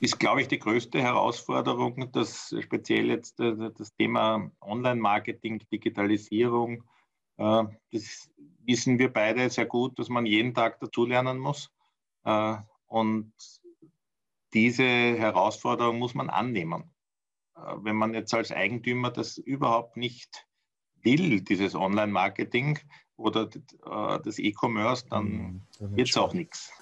ist, glaube ich, die größte Herausforderung, dass speziell jetzt äh, das Thema Online-Marketing, Digitalisierung, äh, das wissen wir beide sehr gut, dass man jeden Tag dazulernen muss. Äh, und diese Herausforderung muss man annehmen. Wenn man jetzt als Eigentümer das überhaupt nicht will, dieses Online-Marketing oder das E-Commerce, dann mhm, wird es auch nichts.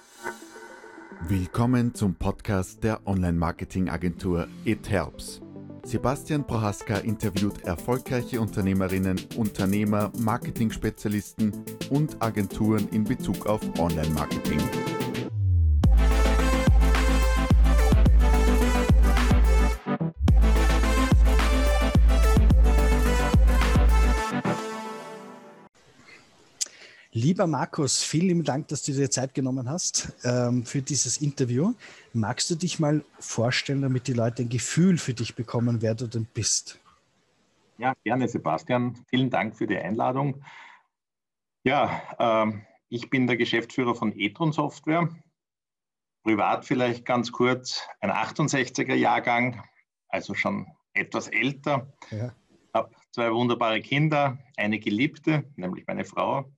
Willkommen zum Podcast der Online-Marketing-Agentur ETHELPS. Sebastian Prohaska interviewt erfolgreiche Unternehmerinnen, Unternehmer, Marketing-Spezialisten und Agenturen in Bezug auf Online-Marketing. Lieber Markus, vielen lieben Dank, dass du dir Zeit genommen hast ähm, für dieses Interview. Magst du dich mal vorstellen, damit die Leute ein Gefühl für dich bekommen, wer du denn bist? Ja, gerne, Sebastian. Vielen Dank für die Einladung. Ja, ähm, ich bin der Geschäftsführer von e-tron Software. Privat vielleicht ganz kurz, ein 68er Jahrgang, also schon etwas älter. Ja. Habe zwei wunderbare Kinder, eine Geliebte, nämlich meine Frau,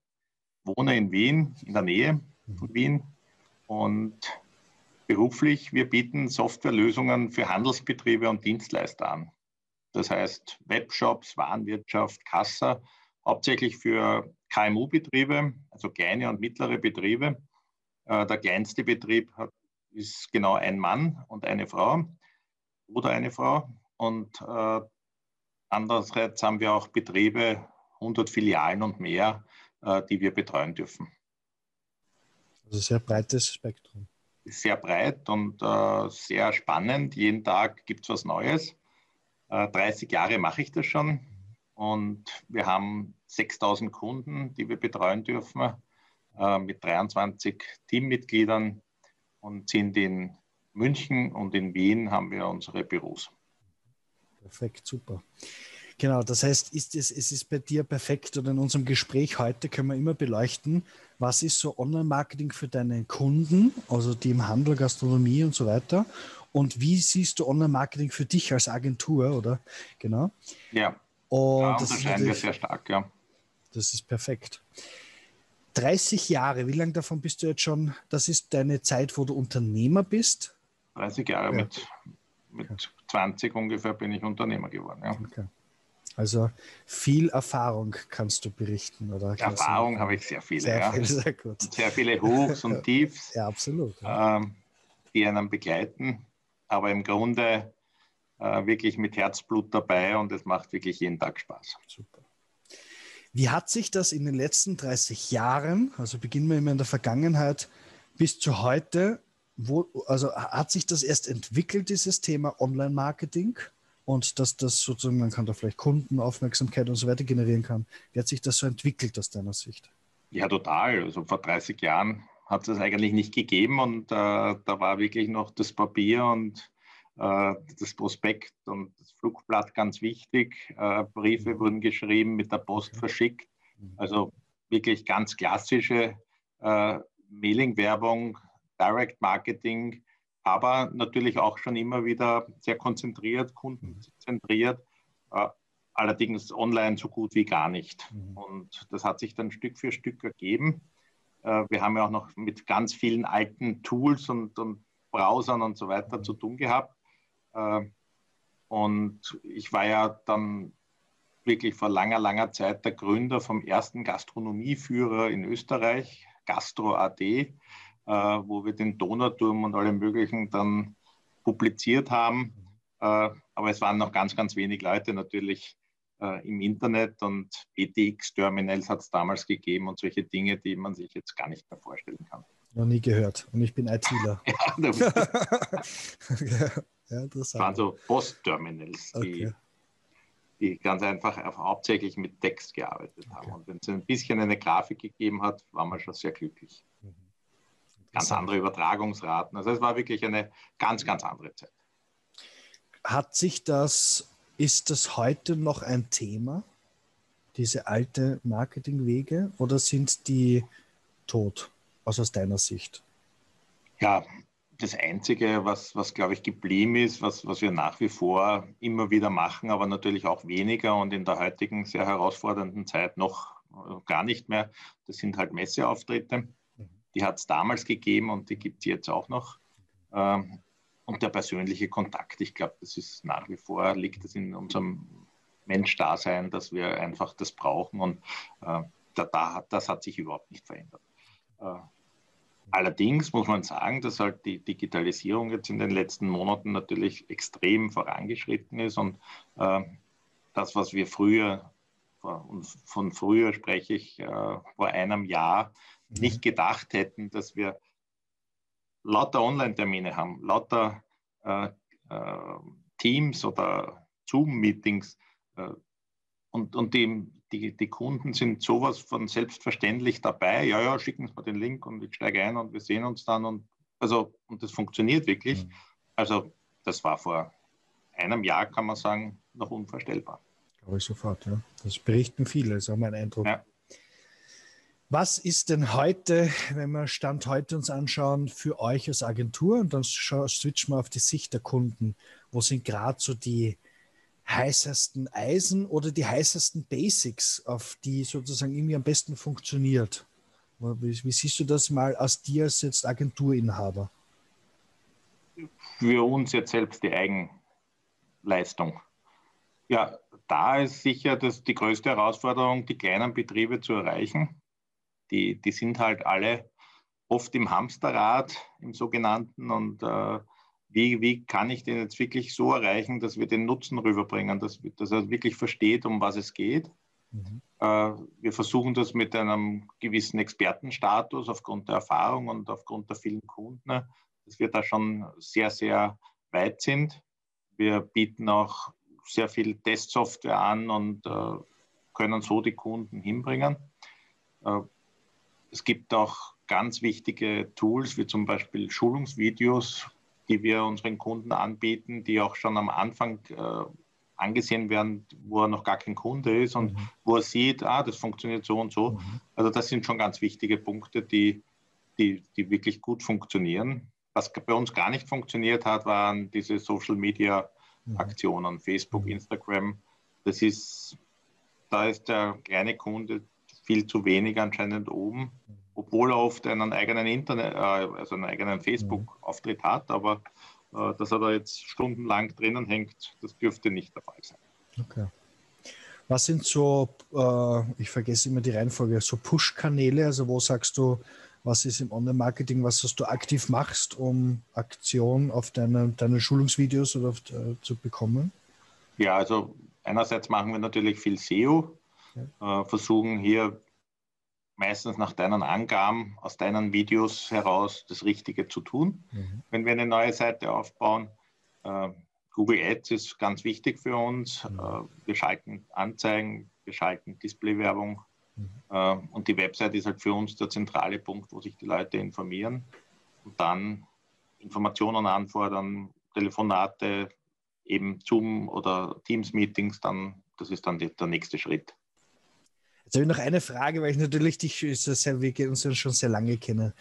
wohne in Wien, in der Nähe von Wien und beruflich, wir bieten Softwarelösungen für Handelsbetriebe und Dienstleister an. Das heißt Webshops, Warenwirtschaft, Kassa, hauptsächlich für KMU-Betriebe, also kleine und mittlere Betriebe. Äh, der kleinste Betrieb hat, ist genau ein Mann und eine Frau oder eine Frau. Und äh, andererseits haben wir auch Betriebe, 100 Filialen und mehr, die wir betreuen dürfen. Also sehr breites Spektrum. Sehr breit und äh, sehr spannend. Jeden Tag gibt es was Neues. Äh, 30 Jahre mache ich das schon und wir haben 6000 Kunden, die wir betreuen dürfen äh, mit 23 Teammitgliedern und sind in München und in Wien haben wir unsere Büros. Perfekt, super. Genau, das heißt, ist es, es ist bei dir perfekt oder in unserem Gespräch heute können wir immer beleuchten, was ist so Online-Marketing für deine Kunden, also die im Handel, Gastronomie und so weiter. Und wie siehst du Online-Marketing für dich als Agentur, oder? Genau. Ja. Und ja, das unterscheiden wir sehr stark, ja. Das ist perfekt. 30 Jahre, wie lange davon bist du jetzt schon? Das ist deine Zeit, wo du Unternehmer bist? 30 Jahre, ja. mit, mit 20 ungefähr bin ich Unternehmer geworden. Ja. Okay. Also viel Erfahrung kannst du berichten, oder? Erfahrung habe ich sehr viele. Sehr, ja. viel, sehr, sehr viele Hochs und Tiefs, ja, absolut. Ähm, die einen begleiten, aber im Grunde äh, wirklich mit Herzblut dabei und es macht wirklich jeden Tag Spaß. Super. Wie hat sich das in den letzten 30 Jahren, also beginnen wir immer in der Vergangenheit, bis zu heute, wo, also hat sich das erst entwickelt, dieses Thema Online-Marketing? Und dass das sozusagen, man kann da vielleicht Kundenaufmerksamkeit und so weiter generieren kann. Wie hat sich das so entwickelt aus deiner Sicht? Ja, total. Also vor 30 Jahren hat es das eigentlich nicht gegeben und äh, da war wirklich noch das Papier und äh, das Prospekt und das Flugblatt ganz wichtig. Äh, Briefe mhm. wurden geschrieben, mit der Post okay. verschickt. Mhm. Also wirklich ganz klassische äh, Mailing-Werbung, Direct Marketing aber natürlich auch schon immer wieder sehr konzentriert, kundenzentriert, äh, allerdings online so gut wie gar nicht. Mhm. Und das hat sich dann Stück für Stück ergeben. Äh, wir haben ja auch noch mit ganz vielen alten Tools und, und Browsern und so weiter mhm. zu tun gehabt. Äh, und ich war ja dann wirklich vor langer, langer Zeit der Gründer vom ersten Gastronomieführer in Österreich, Gastro AD. Äh, wo wir den Donauturm und alle möglichen dann publiziert haben. Äh, aber es waren noch ganz, ganz wenig Leute natürlich äh, im Internet und ETX-Terminals hat es damals gegeben und solche Dinge, die man sich jetzt gar nicht mehr vorstellen kann. Noch nie gehört. Und ich bin ITler. ja, ja, waren so Post-Terminals, die, okay. die ganz einfach hauptsächlich mit Text gearbeitet okay. haben. Und wenn es ein bisschen eine Grafik gegeben hat, waren wir schon sehr glücklich. Mhm ganz andere Übertragungsraten. Also es war wirklich eine ganz, ganz andere Zeit. Hat sich das, ist das heute noch ein Thema, diese alte Marketingwege, oder sind die tot, also aus deiner Sicht? Ja, das Einzige, was, was glaube ich, geblieben ist, was, was wir nach wie vor immer wieder machen, aber natürlich auch weniger und in der heutigen sehr herausfordernden Zeit noch äh, gar nicht mehr, das sind halt Messeauftritte. Die hat es damals gegeben und die gibt es jetzt auch noch. Ähm, und der persönliche Kontakt, ich glaube, das ist nach wie vor, liegt es in unserem Mensch-Dasein, dass wir einfach das brauchen und äh, da, da, das hat sich überhaupt nicht verändert. Äh, allerdings muss man sagen, dass halt die Digitalisierung jetzt in den letzten Monaten natürlich extrem vorangeschritten ist und äh, das, was wir früher, von, früher spreche ich, vor einem Jahr. Nicht gedacht hätten, dass wir lauter Online-Termine haben, lauter äh, äh, Teams oder Zoom-Meetings. Äh, und und die, die, die Kunden sind sowas von selbstverständlich dabei. Ja, ja, schicken Sie mir den Link und ich steige ein und wir sehen uns dann. Und, also, und das funktioniert wirklich. Mhm. Also das war vor einem Jahr, kann man sagen, noch unvorstellbar. Glaube ich sofort, ja. Das berichten viele, ist auch mein Eindruck. Ja. Was ist denn heute, wenn wir Stand heute uns anschauen, für euch als Agentur und dann switchen wir auf die Sicht der Kunden. Wo sind gerade so die heißesten Eisen oder die heißesten Basics, auf die sozusagen irgendwie am besten funktioniert? Wie, wie siehst du das mal aus dir als jetzt Agenturinhaber? Für uns jetzt selbst die Eigenleistung. Ja, da ist sicher das die größte Herausforderung, die kleinen Betriebe zu erreichen die, die sind halt alle oft im Hamsterrad, im sogenannten. Und äh, wie, wie kann ich den jetzt wirklich so erreichen, dass wir den Nutzen rüberbringen, dass, dass er wirklich versteht, um was es geht. Mhm. Äh, wir versuchen das mit einem gewissen Expertenstatus aufgrund der Erfahrung und aufgrund der vielen Kunden, dass wir da schon sehr, sehr weit sind. Wir bieten auch sehr viel Testsoftware an und äh, können so die Kunden hinbringen. Es gibt auch ganz wichtige Tools, wie zum Beispiel Schulungsvideos, die wir unseren Kunden anbieten, die auch schon am Anfang äh, angesehen werden, wo er noch gar kein Kunde ist und mhm. wo er sieht, ah, das funktioniert so und so. Mhm. Also das sind schon ganz wichtige Punkte, die, die, die wirklich gut funktionieren. Was bei uns gar nicht funktioniert hat, waren diese Social-Media-Aktionen, mhm. Facebook, mhm. Instagram. Das ist, da ist der kleine Kunde viel zu wenig anscheinend oben, obwohl er oft einen eigenen Internet, äh, also einen eigenen Facebook-Auftritt hat, aber äh, dass er da jetzt stundenlang drinnen hängt, das dürfte nicht der Fall sein. Okay. Was sind so, äh, ich vergesse immer die Reihenfolge, so Push-Kanäle, also wo sagst du, was ist im Online-Marketing, was du aktiv machst, um Aktion auf deine, deine Schulungsvideos oder auf, äh, zu bekommen? Ja, also einerseits machen wir natürlich viel SEO, äh, versuchen hier meistens nach deinen Angaben aus deinen Videos heraus das Richtige zu tun, mhm. wenn wir eine neue Seite aufbauen. Äh, Google Ads ist ganz wichtig für uns. Mhm. Äh, wir schalten Anzeigen, wir schalten Displaywerbung. Mhm. Äh, und die Website ist halt für uns der zentrale Punkt, wo sich die Leute informieren und dann Informationen anfordern, Telefonate, eben Zoom oder Teams-Meetings, dann, das ist dann die, der nächste Schritt. Jetzt habe ich noch eine Frage, weil ich natürlich dich sehr, wir uns schon sehr lange kennen.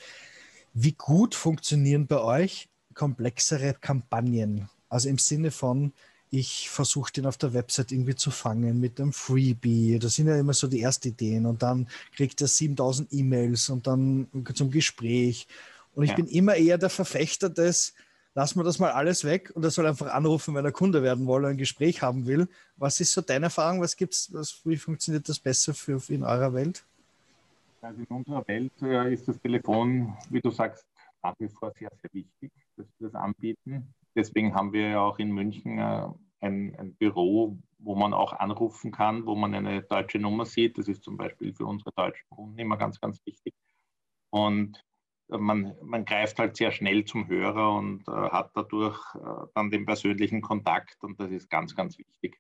Wie gut funktionieren bei euch komplexere Kampagnen? Also im Sinne von, ich versuche den auf der Website irgendwie zu fangen mit einem Freebie. Das sind ja immer so die ersten Ideen. Und dann kriegt er 7000 E-Mails und dann zum Gespräch. Und ich ja. bin immer eher der Verfechter des, lassen wir das mal alles weg und er soll einfach anrufen, wenn er Kunde werden will, ein Gespräch haben will. Was ist so deine Erfahrung? Was gibt's, was, wie funktioniert das besser für, in eurer Welt? Also in unserer Welt äh, ist das Telefon, wie du sagst, nach wie vor sehr, sehr wichtig, dass wir das anbieten. Deswegen haben wir ja auch in München äh, ein, ein, Büro, wo man auch anrufen kann, wo man eine deutsche Nummer sieht. Das ist zum Beispiel für unsere deutschen Kunden immer ganz, ganz wichtig. Und man, man greift halt sehr schnell zum Hörer und äh, hat dadurch äh, dann den persönlichen Kontakt und das ist ganz, ganz wichtig.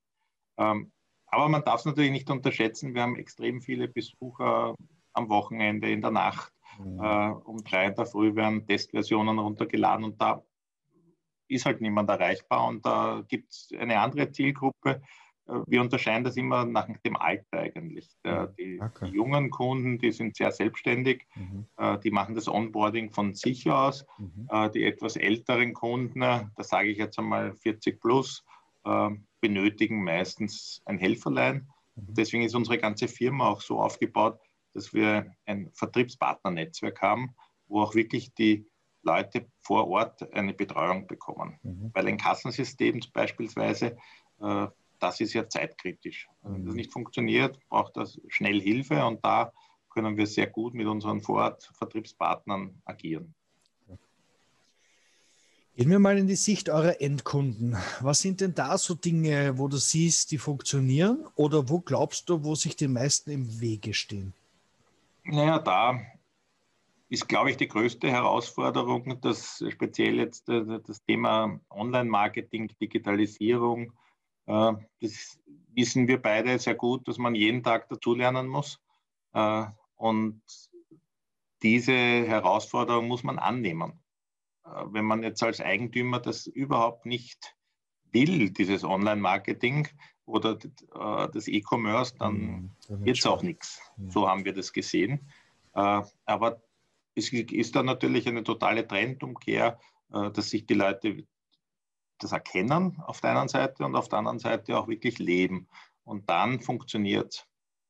Ähm, aber man darf es natürlich nicht unterschätzen, wir haben extrem viele Besucher am Wochenende, in der Nacht. Mhm. Äh, um drei in der Früh werden Testversionen runtergeladen und da ist halt niemand erreichbar und da gibt es eine andere Zielgruppe, wir unterscheiden das immer nach dem Alter eigentlich. Die, okay. die jungen Kunden, die sind sehr selbstständig, mhm. Äh, die machen das Onboarding von sich aus. Mhm. Äh, die etwas älteren Kunden, da sage ich jetzt einmal 40 plus, benötigen meistens ein Helferlein. Mhm. Deswegen ist unsere ganze Firma auch so aufgebaut, dass wir ein Vertriebspartnernetzwerk haben, wo auch wirklich die Leute vor Ort eine Betreuung bekommen. Mhm. Weil ein Kassensystem beispielsweise das ist ja zeitkritisch. Wenn das mhm. nicht funktioniert, braucht das schnell Hilfe und da können wir sehr gut mit unseren Vorortvertriebspartnern agieren. Gehen wir mal in die Sicht eurer Endkunden. Was sind denn da so Dinge, wo du siehst, die funktionieren oder wo glaubst du, wo sich die meisten im Wege stehen? Naja, da ist, glaube ich, die größte Herausforderung, dass speziell jetzt äh, das Thema Online-Marketing, Digitalisierung, das wissen wir beide sehr gut, dass man jeden Tag dazulernen muss. Äh, und diese Herausforderung muss man annehmen. Äh, wenn man jetzt als Eigentümer das überhaupt nicht will, dieses Online-Marketing oder das E-Commerce, dann mhm, wird es auch nichts. Mhm. So haben wir das gesehen. Aber es ist dann natürlich eine totale Trendumkehr, dass sich die Leute das erkennen auf der einen Seite und auf der anderen Seite auch wirklich leben. Und dann funktioniert es.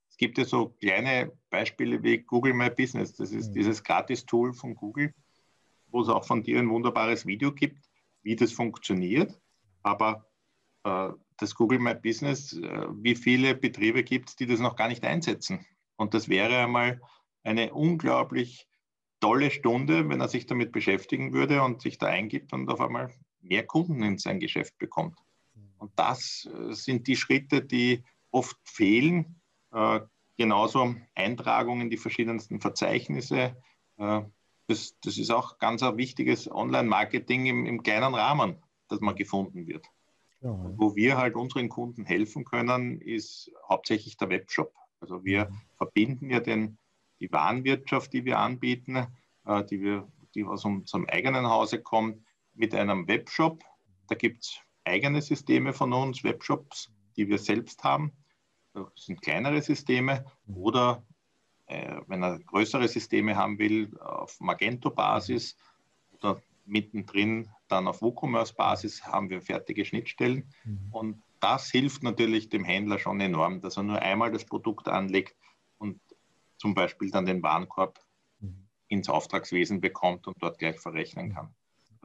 Es gibt ja so kleine Beispiele wie Google My Business. Das ist mhm. dieses Gratis-Tool von Google, wo es auch von dir ein wunderbares Video gibt, wie das funktioniert. Aber äh, das Google My Business, äh, wie viele Betriebe gibt es, die das noch gar nicht einsetzen? Und das wäre einmal eine unglaublich tolle Stunde, wenn er sich damit beschäftigen würde und sich da eingibt und auf einmal mehr Kunden in sein Geschäft bekommt. Und das äh, sind die Schritte, die oft fehlen. Äh, genauso Eintragungen in die verschiedensten Verzeichnisse. Äh, das, das, ist auch ganz ein wichtiges Online-Marketing im, im, kleinen Rahmen, dass man gefunden wird. Ja. Wo wir halt unseren Kunden helfen können, ist hauptsächlich der Webshop. Also wir mhm. verbinden ja den, die Warenwirtschaft, die wir anbieten, äh, die, wir, die aus unserem eigenen Hause kommt, mit einem Webshop. Da gibt es eigene Systeme von uns, Webshops, die wir selbst haben. Das sind kleinere Systeme. Oder äh, wenn er größere Systeme haben will, auf Magento-Basis oder mittendrin dann auf WooCommerce-Basis haben wir fertige Schnittstellen. Mhm. Und das hilft natürlich dem Händler schon enorm, dass er nur einmal das Produkt anlegt und zum Beispiel dann den Warenkorb mhm. ins Auftragswesen bekommt und dort gleich verrechnen kann.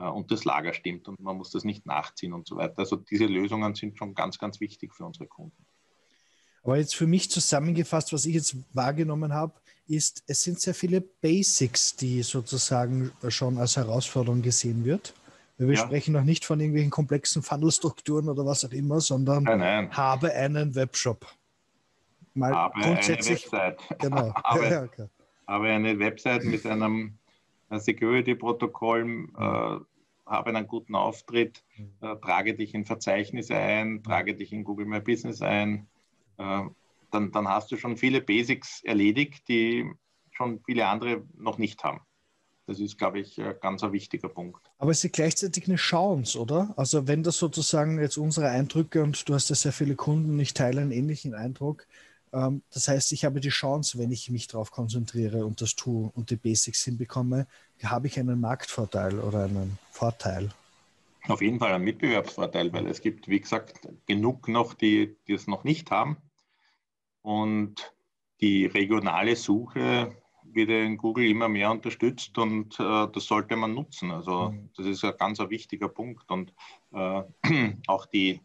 Äh, und das Lager stimmt und man muss das nicht nachziehen und so weiter. Also diese Lösungen sind schon ganz, ganz wichtig für unsere Kunden. Aber jetzt für mich zusammengefasst, was ich jetzt wahrgenommen habe, ist, es sind sehr viele Basics, die sozusagen schon als Herausforderung gesehen wird. Wir ja. sprechen noch nicht von irgendwelchen komplexen Funnelstrukturen oder was auch immer, sondern nein, nein. habe einen Webshop. Mal habe grundsätzlich. Eine Website. Genau. habe, ja, okay. habe eine Website mit einem Security-Protokoll, äh, habe einen guten Auftritt, äh, trage dich in Verzeichnisse ein, trage dich in Google My Business ein. Äh, dann, dann hast du schon viele Basics erledigt, die schon viele andere noch nicht haben. Das ist, glaube ich, ganz ein wichtiger Punkt. Aber es ist gleichzeitig eine Chance, oder? Also wenn das sozusagen jetzt unsere Eindrücke und du hast ja sehr viele Kunden, ich teile einen ähnlichen Eindruck, das heißt, ich habe die Chance, wenn ich mich darauf konzentriere und das tue und die Basics hinbekomme, habe ich einen Marktvorteil oder einen Vorteil. Auf jeden Fall einen Mitbewerbsvorteil, weil es gibt, wie gesagt, genug noch, die, die es noch nicht haben. Und die regionale Suche wird in Google immer mehr unterstützt und äh, das sollte man nutzen. Also mhm. das ist ein ganz ein wichtiger Punkt. Und äh, auch die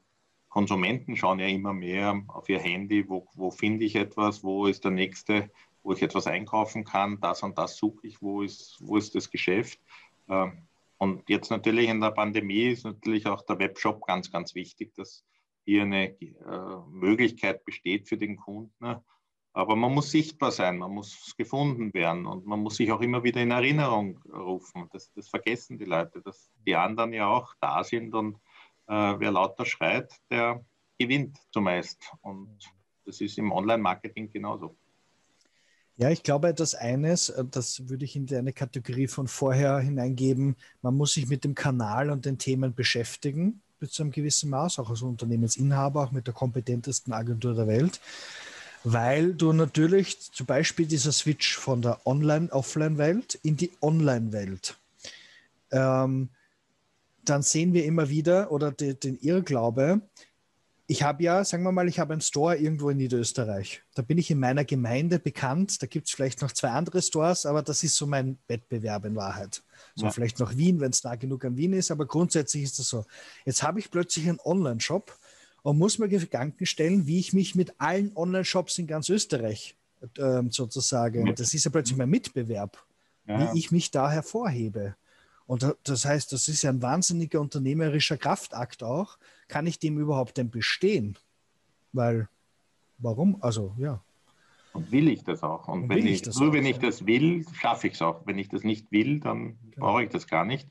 Konsumenten schauen ja immer mehr auf ihr Handy, wo, wo finde ich etwas, wo ist der nächste, wo ich etwas einkaufen kann, das und das suche ich, wo ist, wo ist das Geschäft. Ähm, und jetzt natürlich in der Pandemie ist natürlich auch der Webshop ganz, ganz wichtig, dass hier eine äh, Möglichkeit besteht für den Kunden. Aber man muss sichtbar sein, man muss gefunden werden und man muss sich auch immer wieder in Erinnerung rufen. Das, das vergessen die Leute, dass die anderen ja auch da sind und wer lauter schreit, der gewinnt zumeist. Und das ist im Online-Marketing genauso. Ja, ich glaube, das eines, äh, das würde ich in eine Kategorie von vorher hineingeben, man muss sich mit dem Kanal und den Themen beschäftigen. bis zu einem gewissen Maß, auch als Unternehmensinhaber, auch mit der kompetentesten Agentur der Welt, weil du natürlich zum Beispiel dieser Switch von der Online-Offline-Welt in die Online-Welt, ähm, dann sehen wir immer wieder oder de, den Irrglaube, ich habe ja, sagen wir mal, ich habe einen Store irgendwo in Niederösterreich. Da bin ich in meiner Gemeinde bekannt. Da gibt es vielleicht noch zwei andere Stores, aber das ist so mein Wettbewerb in Wahrheit. So ja. vielleicht noch Wien, wenn es nah genug an Wien ist, aber grundsätzlich ist das so. Jetzt habe ich plötzlich einen Online-Shop und muss mir Gedanken stellen, wie ich mich mit allen Online-Shops in ganz Österreich äh, sozusagen, das ist ja plötzlich mein Mitbewerb, ja. wie ich mich da hervorhebe. Und das heißt, das ist ja ein wahnsinniger unternehmerischer Kraftakt auch. Kann ich dem überhaupt denn bestehen? Weil, warum? Also, ja. Und will ich das auch? Und, Und wenn ich, nur wenn ich das will, schaffe ich es auch. Wenn ich das nicht will, dann genau. brauche ich das gar nicht.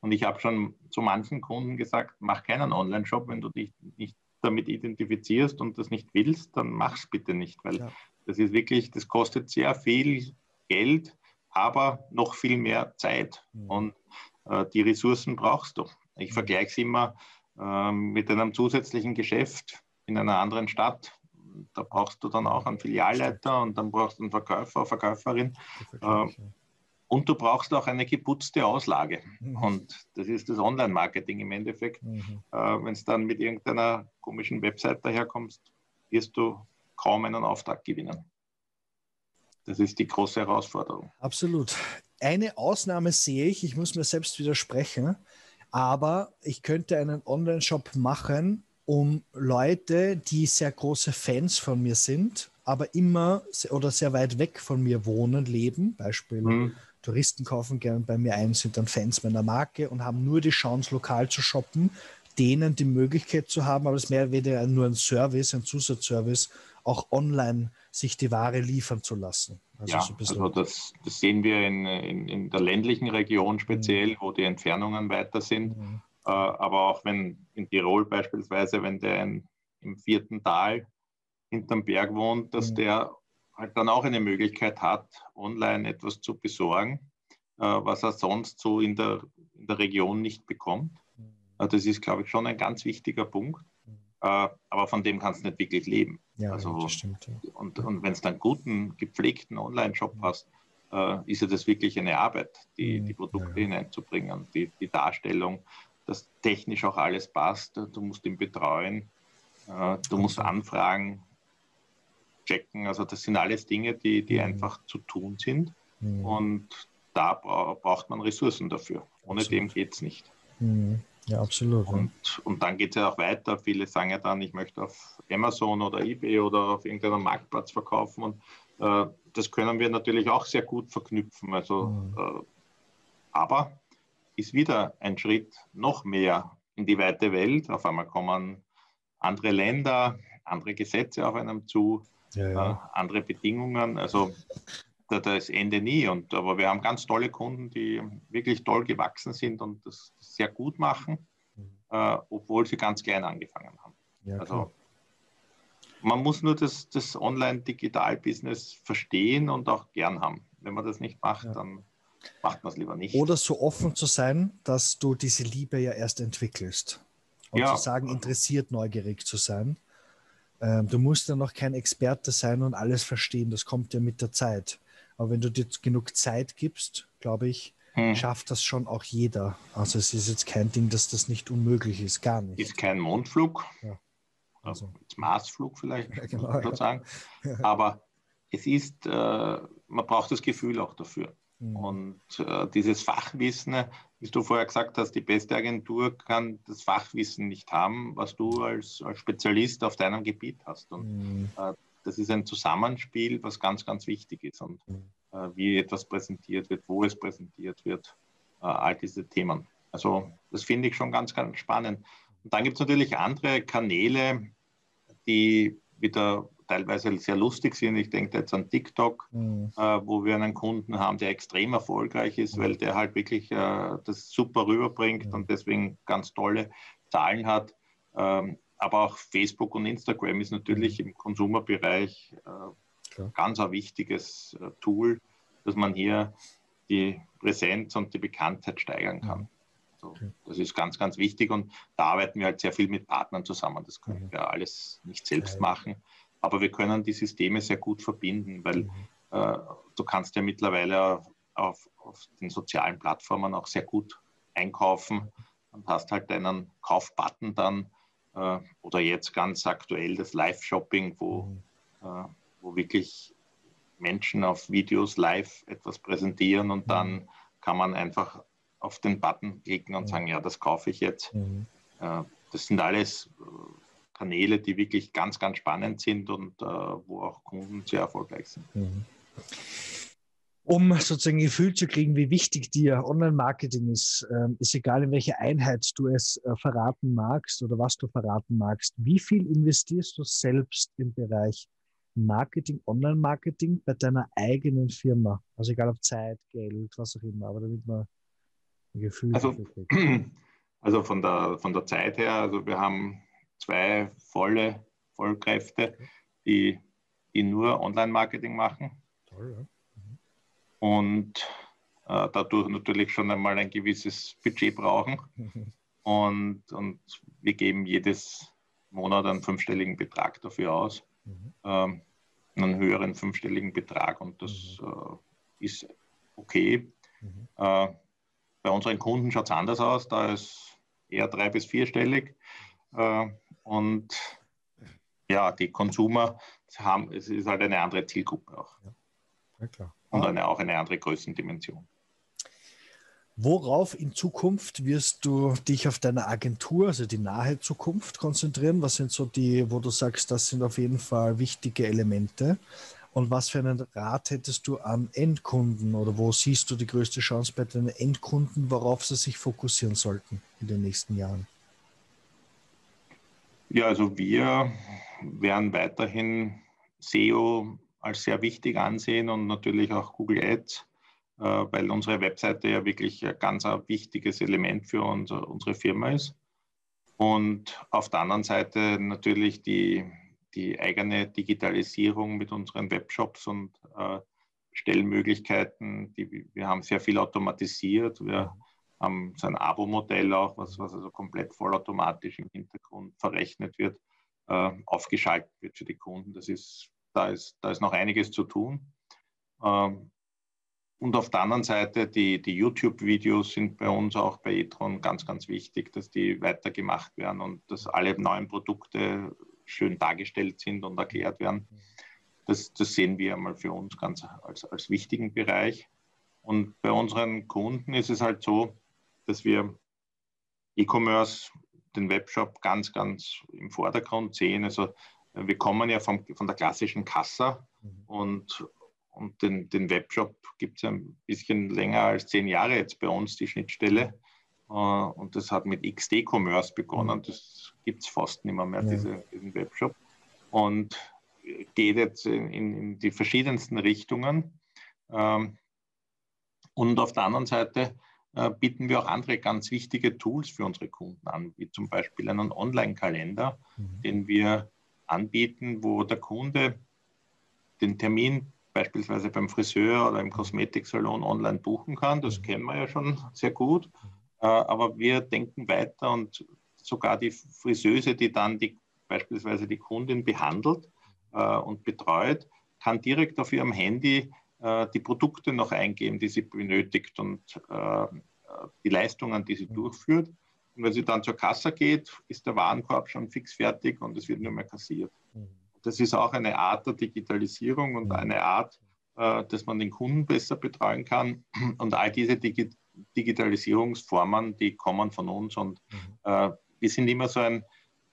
Und ich habe schon zu manchen Kunden gesagt, mach keinen Online-Shop, wenn du dich nicht damit identifizierst und das nicht willst, dann mach es bitte nicht, weil ja. das ist wirklich, das kostet sehr viel Geld, aber noch viel mehr Zeit. Mhm. Und äh, die Ressourcen brauchst du. Ich mhm. vergleiche es immer äh, mit einem zusätzlichen Geschäft in einer anderen Stadt. Da brauchst du dann auch einen Filialleiter und dann brauchst du einen Verkäufer, Verkäuferin. Äh, und du brauchst auch eine geputzte Auslage. Mhm. Und das ist das Online-Marketing im Endeffekt. Mhm. Äh, Wenn es dann mit irgendeiner komischen Website daherkommst, wirst du kaum einen Auftrag gewinnen. Das ist die große Herausforderung. Absolut. Eine Ausnahme sehe ich, ich muss mir selbst widersprechen, aber ich könnte einen Online-Shop machen, um Leute, die sehr große Fans von mir sind, aber immer oder sehr weit weg von mir wohnen, leben, Beispiel mhm. Touristen kaufen gerne bei mir ein, sind dann Fans meiner Marke und haben nur die Chance, lokal zu shoppen, denen die Möglichkeit zu haben, aber es ist mehr oder weniger nur ein Service, ein Zusatzservice, auch online sich die Ware liefern zu lassen. Also ja, so also das, das, sehen wir in, in, in, der ländlichen Region speziell, mhm. wo die Entfernungen weiter sind. Mhm. Äh, aber auch wenn in Tirol beispielsweise, wenn der in, im vierten Tal hinterm Berg wohnt, dass mhm. der halt dann auch eine Möglichkeit hat, online etwas zu besorgen, äh, was er sonst so in der, in der Region nicht bekommt. Mhm. Äh, das ist, glaube ich, schon ein ganz wichtiger Punkt. Äh, aber von dem kannst du nicht wirklich leben. Ja, also, das stimmt. Ja. Und, und wenn du einen guten, gepflegten Online-Shop mhm. hast, äh, ist ja das wirklich eine Arbeit, die, mhm. die Produkte ja, hineinzubringen, die, die Darstellung, dass technisch auch alles passt. Du musst ihn betreuen, äh, du musst Anfragen checken. Also das sind alles Dinge, die, die mhm. einfach zu tun sind. Mhm. Und da braucht man Ressourcen dafür. Ohne Absolut. dem geht es nicht. Mhm. Ja, absolut. Und, und dann geht es ja auch weiter. Viele sagen ja dann, ich möchte auf Amazon oder eBay oder auf irgendeinem Marktplatz verkaufen. Und äh, das können wir natürlich auch sehr gut verknüpfen. Also, mhm. äh, aber ist wieder ein Schritt noch mehr in die weite Welt. Auf einmal kommen andere Länder, andere Gesetze auf einem zu, ja, ja. Äh, andere Bedingungen. Also da, da ist Ende nie. Und, aber wir haben ganz tolle Kunden, die wirklich toll gewachsen sind und das sehr gut machen, mhm. äh, obwohl sie ganz klein angefangen haben. Ja, also man muss nur das, das Online-Digital-Business verstehen und auch gern haben. Wenn man das nicht macht, ja. dann macht man es lieber nicht. Oder so offen zu sein, dass du diese Liebe ja erst entwickelst. Und ja. zu sagen, interessiert, neugierig zu sein. Ähm, du musst ja noch kein Experte sein und alles verstehen. Das kommt ja mit der Zeit. Aber wenn du dir genug Zeit gibst, glaube ich, hm. schafft das schon auch jeder. Also es ist jetzt kein Ding, dass das nicht unmöglich ist, gar nicht. Ist kein Mondflug, ja. also Marsflug vielleicht, ja, genau, ja. sagen. Aber es ist, äh, man braucht das Gefühl auch dafür. Mhm. Und äh, dieses Fachwissen, wie du vorher gesagt hast, die beste Agentur kann das Fachwissen nicht haben, was du als, als Spezialist auf deinem Gebiet hast. Und mhm. äh, das ist ein Zusammenspiel, was ganz, ganz wichtig ist. Und äh, wie etwas präsentiert wird, wo es präsentiert wird, äh, all diese Themen. Also das finde ich schon ganz, ganz spannend. Und dann gibt es natürlich andere Kanäle, die wieder teilweise sehr lustig sind. Ich denke jetzt an TikTok, mhm. äh, wo wir einen Kunden haben, der extrem erfolgreich ist, mhm. weil der halt wirklich äh, das super rüberbringt mhm. und deswegen ganz tolle Zahlen hat. Ähm, aber auch Facebook und Instagram ist natürlich mhm. im Konsumerbereich äh, ganz ein wichtiges äh, Tool, dass man hier die Präsenz und die Bekanntheit steigern kann. So, das ist ganz, ganz wichtig und da arbeiten wir halt sehr viel mit Partnern zusammen. Das können mhm. wir alles nicht selbst machen, aber wir können die Systeme sehr gut verbinden, weil mhm. äh, du kannst ja mittlerweile auf, auf, den sozialen Plattformen auch sehr gut einkaufen und hast halt einen Kaufbutton dann äh, oder jetzt ganz aktuell das Live-Shopping, wo, mhm. äh, wo wirklich Menschen auf Videos live etwas präsentieren und mhm. dann kann man einfach auf den Button klicken und mhm. sagen, ja, das kaufe ich jetzt. Mhm. Äh, das sind alles äh, Kanäle, die wirklich ganz, ganz spannend sind und äh, wo auch Kunden sehr erfolgreich sind. Mhm. Um sozusagen ein Gefühl zu kriegen, wie wichtig dir Online-Marketing ist, ähm, ist egal, in welche Einheit du es verraten magst oder was du verraten magst. Wie viel investierst du selbst im Bereich Marketing, Online-Marketing bei deiner eigenen Firma? Also egal ob Zeit, Geld, was auch immer, aber damit man ein Gefühl also, also von der, von der Zeit her, also wir haben zwei volle Vollkräfte, die, die nur Online-Marketing machen. Toll, ja. Und äh, dadurch natürlich schon einmal ein gewisses Budget brauchen. Und, und wir geben jedes Monat einen fünfstelligen Betrag dafür aus. Mhm. Ähm, einen höheren fünfstelligen Betrag und das mhm. äh, ist okay. Mhm. Äh, bei unseren Kunden schaut es anders aus, da ist eher drei- bis vierstellig. Äh, und ja, die Konsumer haben, es ist halt eine andere Zielgruppe auch. Ja. Ja, und eine, auch eine andere Größendimension. Worauf in Zukunft wirst du dich auf deine Agentur, also die nahe Zukunft, konzentrieren? Was sind so die, wo du sagst, das sind auf jeden Fall wichtige Elemente? Und was für einen Rat hättest du an Endkunden oder wo siehst du die größte Chance bei deinen Endkunden, worauf sie sich fokussieren sollten in den nächsten Jahren? Ja, also wir werden weiterhin SEO als sehr wichtig ansehen und natürlich auch Google Ads äh, weil unsere Webseite ja wirklich ein ganz wichtiges Element für unser, unsere Firma ist. Und auf der anderen Seite natürlich die, die eigene Digitalisierung mit unseren Webshops und äh, Stellmöglichkeiten. Die, wir haben sehr viel automatisiert. Wir haben so ein Abo-Modell auch, was, was also komplett vollautomatisch im Hintergrund verrechnet wird, äh, aufgeschaltet wird für die Kunden. Das ist, da, ist, da ist noch einiges zu tun. Ähm, und auf der anderen Seite, die, die YouTube-Videos sind bei uns auch bei e-tron ganz, ganz wichtig, dass die weitergemacht werden und dass alle neuen Produkte schön dargestellt sind und erklärt werden. Das, das sehen wir einmal für uns ganz als, als wichtigen Bereich. Und bei unseren Kunden ist es halt so, dass wir E-Commerce, den Webshop ganz, ganz im Vordergrund sehen. Also wir kommen ja vom, von der klassischen Kassa mhm. und und den, den Webshop gibt es ein bisschen länger als zehn Jahre jetzt bei uns, die Schnittstelle. Äh, und das hat mit XD-Commerce begonnen. Das gibt es fast nicht mehr, mehr ja. diese, diesen Webshop. Und geht jetzt in, in die verschiedensten Richtungen. Ähm, und auf der anderen Seite äh, bieten wir auch andere ganz wichtige Tools für unsere Kunden an, wie zum Beispiel einen Online-Kalender, mhm. den wir anbieten, wo der Kunde den Termin beispielsweise beim Friseur oder im Kosmetiksalon online buchen kann. Das mhm. kennen wir ja schon sehr gut. Äh, aber wir denken weiter und sogar die Friseuse, die dann die, beispielsweise die Kundin behandelt äh, und betreut, kann direkt auf ihrem Handy äh, die Produkte noch eingeben, die sie benötigt und die Leistungen, die sie mhm. durchführt. Und wenn sie dann zur Kasse geht, ist der Warenkorb schon fix fertig und es wird nur mehr kassiert. Mhm. Das ist auch eine Art der Digitalisierung und eine Art, äh, dass man den Kunden besser betreuen kann. Und all diese Digi Digitalisierungsformen, die kommen von uns. Und mhm. äh, wir sind immer so ein,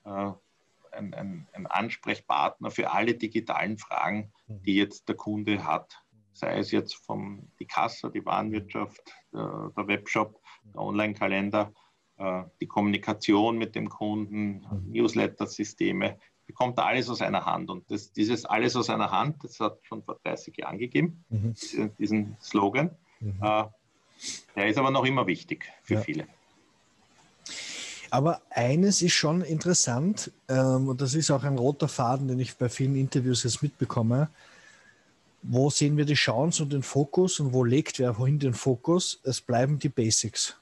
äh, ein, ein, ein, Ansprechpartner für alle digitalen Fragen, mhm. die jetzt der Kunde hat. Sei es jetzt vom die Kasse, die Warenwirtschaft, der, der Webshop, der Online-Kalender, die Kommunikation mit dem Kunden. Newsletter-Systeme bekommt alles aus einer Hand. Und das, dieses alles aus einer Hand, das hat schon vor 30 Jahren gegeben, mhm. diesen, diesen, Slogan. Mhm. Äh, der ist aber noch immer wichtig für ja. viele. Aber eines ist schon interessant, ähm, und das ist auch ein roter Faden, den ich bei vielen Interviews jetzt mitbekomme. Wo sehen wir die Chance und den Fokus und wo legt wer wohin den Fokus? Es bleiben die Basics.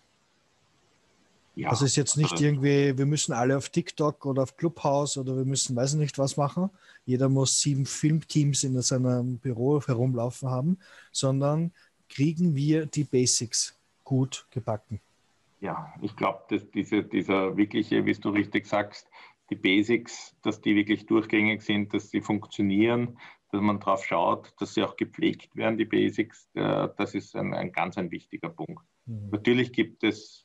Ja, also ist jetzt nicht also, irgendwie, wir müssen alle auf TikTok oder auf Clubhouse oder wir müssen, weiß nicht was machen. Jeder muss sieben Filmteams in seinem Büro herumlaufen haben, sondern kriegen wir die Basics gut gebacken. Ja, ich glaube, dass diese, dieser wirkliche, wie du richtig sagst, die Basics, dass die wirklich durchgängig sind, dass sie funktionieren, dass man darauf schaut, dass sie auch gepflegt werden, die Basics, äh, das ist ein, ein ganz ein wichtiger Punkt. Mhm. Natürlich gibt es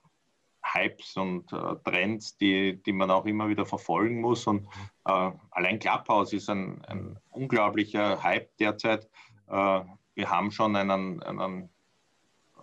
Hypes und äh, Trends, die, die man auch immer wieder verfolgen muss. Und äh, allein Clubhouse ist ein, ein unglaublicher Hype derzeit. Äh, wir haben schon einen, einen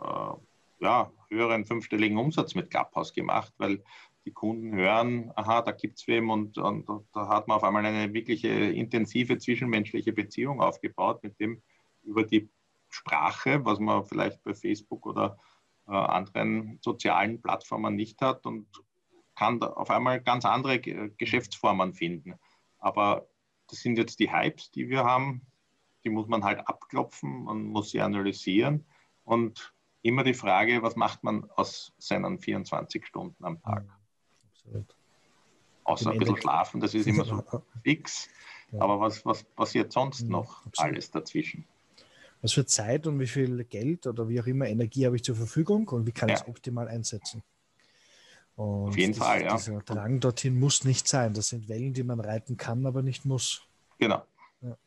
äh, ja, höheren fünfstelligen Umsatz mit Clubhouse gemacht, weil die Kunden hören, aha, da gibt es wem und, und, da hat man auf einmal eine wirkliche intensive zwischenmenschliche Beziehung aufgebaut, mit dem über die Sprache, was man vielleicht bei Facebook oder anderen sozialen Plattformen nicht hat und kann auf einmal ganz andere Geschäftsformen finden. Aber das sind jetzt die Hypes, die wir haben. Die muss man halt abklopfen, man muss sie analysieren und immer die Frage, was macht man aus seinen 24 Stunden am Tag? Absolut. Außer ein bisschen schlafen, das ist immer so fix. Aber was, was passiert sonst noch alles dazwischen? Was für Zeit und wie viel Geld oder wie auch immer Energie habe ich zur Verfügung und wie kann ja. ich es optimal einsetzen. Und Auf jeden das, Fall, ja. Dieser Drang dorthin muss nicht sein. Das sind Wellen, die man reiten kann, aber nicht muss. Genau. Ja.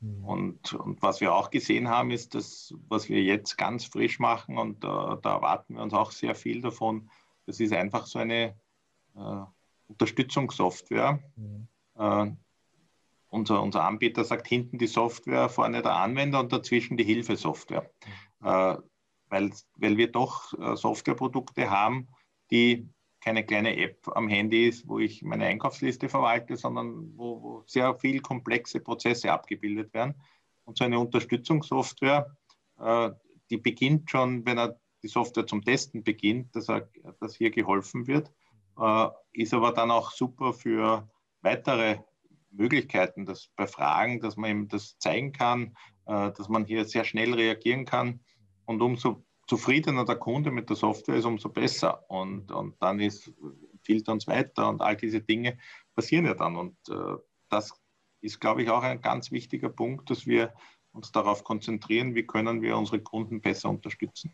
Mhm. Und, und was wir auch gesehen haben, ist das, was wir jetzt ganz frisch machen und äh, da erwarten wir uns auch sehr viel davon. Das ist einfach so eine äh, Unterstützungssoftware, mhm. äh, unser, unser Anbieter sagt hinten die Software, vorne der Anwender und dazwischen die Hilfesoftware. Mhm. Äh, weil, weil wir doch äh, Softwareprodukte haben, die keine kleine App am Handy ist, wo ich meine Einkaufsliste verwalte, sondern wo, wo sehr viel komplexe Prozesse abgebildet werden. Und so eine Unterstützungssoftware, äh, die beginnt schon, wenn er die Software zum Testen beginnt, dass, er, dass hier geholfen wird, äh, ist aber dann auch super für weitere Möglichkeiten, dass bei Fragen, dass man ihm das zeigen kann, äh, dass man hier sehr schnell reagieren kann. Und umso zufriedener der Kunde mit der Software ist, umso besser. Und, und dann ist, empfiehlt uns weiter und all diese Dinge passieren ja dann. Und äh, das ist, glaube ich, auch ein ganz wichtiger Punkt, dass wir uns darauf konzentrieren, wie können wir unsere Kunden besser unterstützen.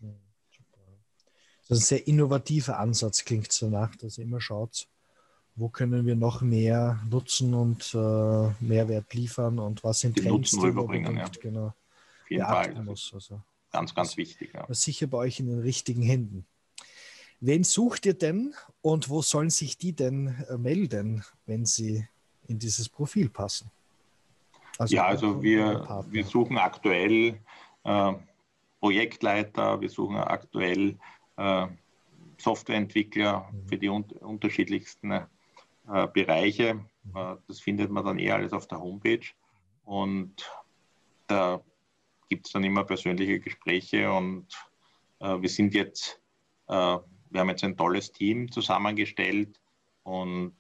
Das ist ein sehr innovativer Ansatz, klingt es danach, dass ihr immer schaut, wo können wir noch mehr nutzen und äh, Mehrwert liefern und was sind die Trends, Nutzen rüberbringen, ja. genau, Fall. Muss. Also, ganz, ganz wichtig. Ja. Sicher bei euch in den richtigen Händen. Wen sucht ihr denn und wo sollen sich die denn äh, melden, wenn sie in dieses Profil passen? Also ja, also wir, wir suchen aktuell äh, Projektleiter, wir suchen aktuell äh, Softwareentwickler mhm. für die un unterschiedlichsten äh, Bereiche. Mhm. Äh, das findet man dann eher alles auf der Homepage. Und da gibt es dann immer persönliche Gespräche und äh, wir sind jetzt, wir haben jetzt ein tolles Team zusammengestellt und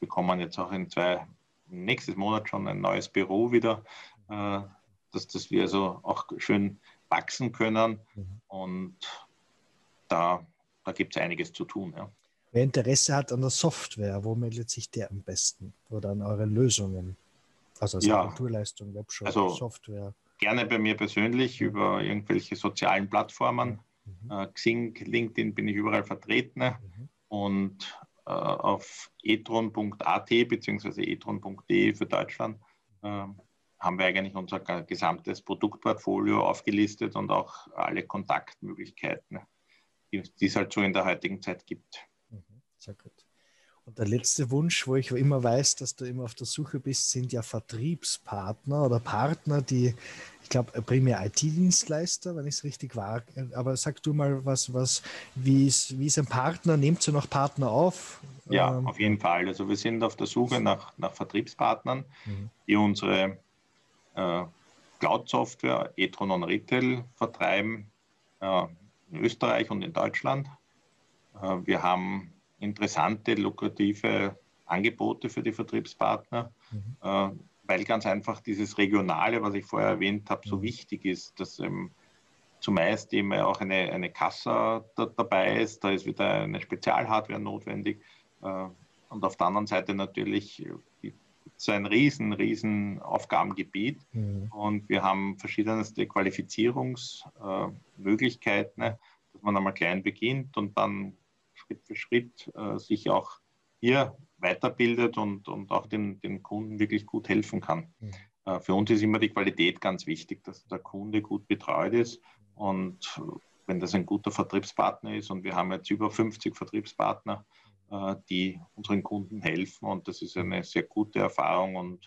bekommen jetzt auch in zwei, nächstes Monat schon ein neues Büro wieder, dass, dass wir also auch schön wachsen können. Mhm. Und da, da gibt es einiges zu tun. Ja. Wer Interesse hat an der Software, wo meldet sich der am besten? Oder an euren Lösungen? Also als ja, Agenturleistung, Webshop, also Software. Gerne bei mir persönlich über irgendwelche sozialen Plattformen. Mhm. Äh, Xing, LinkedIn bin ich überall vertreten. Mhm. Und äh, auf etron.at bzw. etron.de für Deutschland äh, haben wir eigentlich unser gesamtes Produktportfolio aufgelistet und auch alle Kontaktmöglichkeiten, die es halt so in der heutigen Zeit gibt. Sehr gut. Und der letzte Wunsch, wo ich immer weiß, dass du immer auf der Suche bist, sind ja Vertriebspartner oder Partner, die, ich glaube, primär IT-Dienstleister, wenn ich es richtig war. Aber sag du mal, was, was, wie ist, wie ist ein Partner? Nehmt ihr noch Partner auf? Ja, ähm, auf jeden Fall. Also wir sind auf der Suche nach, nach Vertriebspartnern, mhm. die unsere äh, Cloud-Software e-tron on Retail vertreiben äh, in Österreich und in Deutschland. Äh, wir haben interessante, lukrative Angebote für die Vertriebspartner, mhm. äh, weil ganz einfach dieses Regionale, was ich vorher erwähnt habe, so mhm. wichtig ist, dass ähm, zumeist immer auch eine, eine Kassa da, dabei ist. Da ist wieder eine Spezialhardware notwendig. Äh, und auf der anderen Seite natürlich so ein riesen, riesen Aufgabengebiet. Mhm. Und wir haben verschiedenste Qualifizierungsmöglichkeiten, äh, dass man einmal klein beginnt und dann Schritt für Schritt äh, sich auch hier weiterbildet und, und auch den, den Kunden wirklich gut helfen kann. Mhm. Äh, für uns ist immer die Qualität ganz wichtig, dass der Kunde gut betreut ist und wenn das ein guter Vertriebspartner ist und wir haben jetzt über 50 Vertriebspartner, äh, die unseren Kunden helfen und das ist eine sehr gute Erfahrung und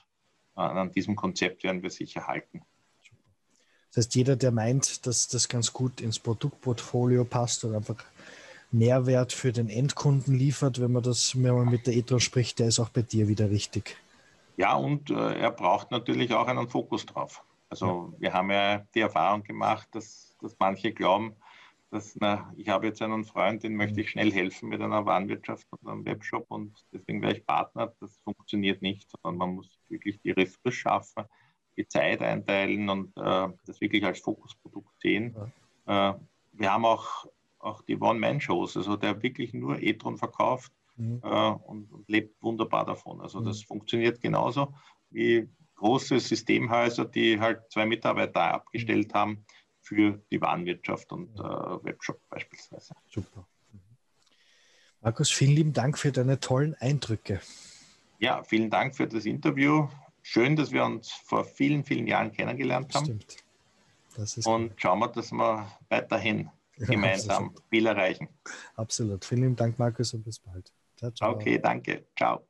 äh, an diesem Konzept werden wir sicher halten. Das heißt, jeder, der meint, dass das ganz gut ins Produktportfolio passt oder einfach Mehrwert für den Endkunden liefert, wenn man das wenn man mit der Etron spricht, der ist auch bei dir wieder richtig. Ja, und äh, er braucht natürlich auch einen Fokus drauf. Also ja. wir haben ja die Erfahrung gemacht, dass, dass manche glauben, dass na, ich habe jetzt einen Freund, den möchte ich schnell helfen mit einer Warenwirtschaft oder einem Webshop und deswegen wäre ich Partner. Das funktioniert nicht, sondern man muss wirklich die Ressource schaffen, die Zeit einteilen und äh, das wirklich als Fokusprodukt sehen. Ja. Äh, wir haben auch auch die One-Man-Shows, also der wirklich nur e-tron verkauft mhm. äh, und, und, lebt wunderbar davon. Also mhm. das funktioniert genauso wie große Systemhäuser, die halt zwei Mitarbeiter abgestellt mhm. haben für die Warenwirtschaft und äh, Webshop beispielsweise. Super. Mhm. Markus, vielen lieben Dank für deine tollen Eindrücke. Ja, vielen Dank für das Interview. Schön, dass wir uns vor vielen, vielen Jahren kennengelernt haben. Stimmt. und schauen wir, dass wir weiterhin gemeinsam viel erreichen. Absolut. Vielen Dank, Markus, und bis bald. Ciao, ciao. Okay, danke. Ciao.